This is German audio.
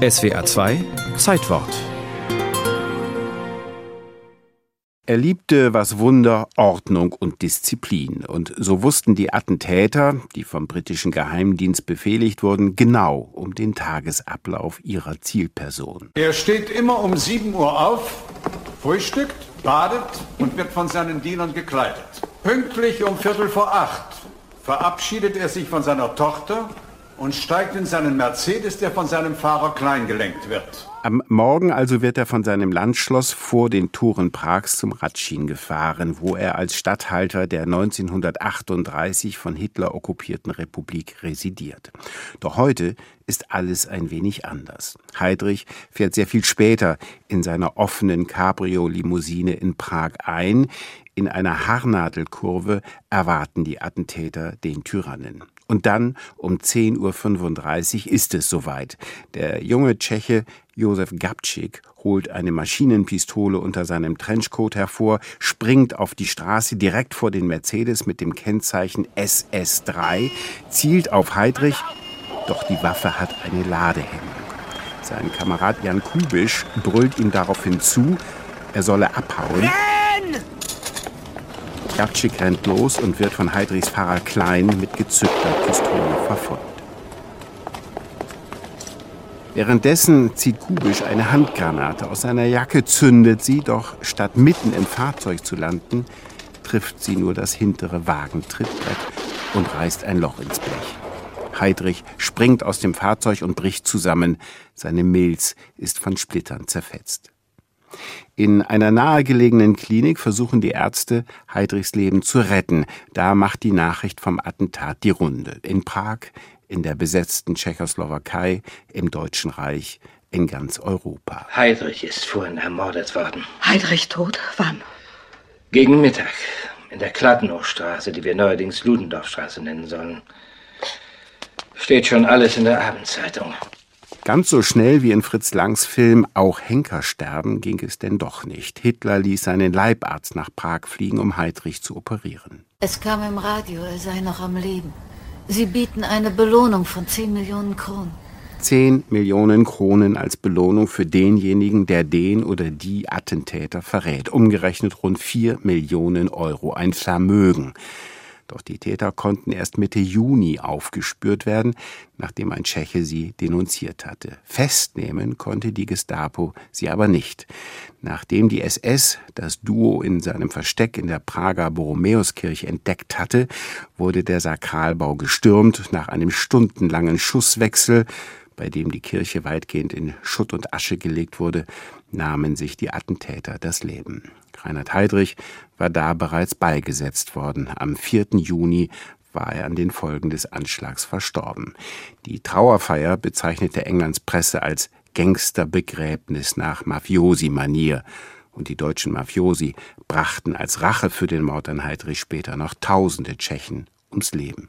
SWA 2 Zeitwort Er liebte, was Wunder, Ordnung und Disziplin. Und so wussten die Attentäter, die vom britischen Geheimdienst befehligt wurden, genau um den Tagesablauf ihrer Zielperson. Er steht immer um 7 Uhr auf, frühstückt, badet und wird von seinen Dienern gekleidet. Pünktlich um Viertel vor acht verabschiedet er sich von seiner Tochter und steigt in seinen Mercedes, der von seinem Fahrer kleingelenkt wird. Am Morgen also wird er von seinem Landschloss vor den Toren Prags zum Ratschin gefahren, wo er als Statthalter der 1938 von Hitler okkupierten Republik residiert. Doch heute ist alles ein wenig anders. Heydrich fährt sehr viel später in seiner offenen Cabrio-Limousine in Prag ein. In einer Haarnadelkurve erwarten die Attentäter den Tyrannen. Und dann um 10.35 Uhr ist es soweit. Der junge Tscheche Josef Gabčík holt eine Maschinenpistole unter seinem Trenchcoat hervor, springt auf die Straße direkt vor den Mercedes mit dem Kennzeichen SS3, zielt auf Heydrich, doch die Waffe hat eine Ladehemmung. Sein Kamerad Jan Kubisch brüllt ihm daraufhin zu, er solle abhauen. Jatschik rennt los und wird von Heidrichs Fahrer Klein mit gezückter Pistole verfolgt. Währenddessen zieht Kubisch eine Handgranate aus seiner Jacke, zündet sie, doch statt mitten im Fahrzeug zu landen, trifft sie nur das hintere Wagentrittbrett und reißt ein Loch ins Blech. Heidrich springt aus dem Fahrzeug und bricht zusammen. Seine Milz ist von Splittern zerfetzt. In einer nahegelegenen Klinik versuchen die Ärzte, Heidrichs Leben zu retten. Da macht die Nachricht vom Attentat die Runde. In Prag, in der besetzten Tschechoslowakei, im Deutschen Reich, in ganz Europa. Heidrich ist vorhin ermordet worden. Heidrich tot? Wann? Gegen Mittag. In der Kladnow-Straße, die wir neuerdings Ludendorffstraße nennen sollen. Steht schon alles in der Abendzeitung. Ganz so schnell wie in Fritz Langs Film Auch Henker sterben ging es denn doch nicht. Hitler ließ seinen Leibarzt nach Prag fliegen, um Heydrich zu operieren. Es kam im Radio, er sei noch am Leben. Sie bieten eine Belohnung von 10 Millionen Kronen. 10 Millionen Kronen als Belohnung für denjenigen, der den oder die Attentäter verrät. Umgerechnet rund 4 Millionen Euro. Ein Vermögen. Doch die Täter konnten erst Mitte Juni aufgespürt werden, nachdem ein Tscheche sie denunziert hatte. Festnehmen konnte die Gestapo sie aber nicht. Nachdem die SS das Duo in seinem Versteck in der Prager Borromäuskirche entdeckt hatte, wurde der Sakralbau gestürmt nach einem stundenlangen Schusswechsel bei dem die Kirche weitgehend in Schutt und Asche gelegt wurde, nahmen sich die Attentäter das Leben. Reinhard Heydrich war da bereits beigesetzt worden. Am 4. Juni war er an den Folgen des Anschlags verstorben. Die Trauerfeier bezeichnete Englands Presse als Gangsterbegräbnis nach Mafiosi-Manier. Und die deutschen Mafiosi brachten als Rache für den Mord an Heydrich später noch tausende Tschechen ums Leben.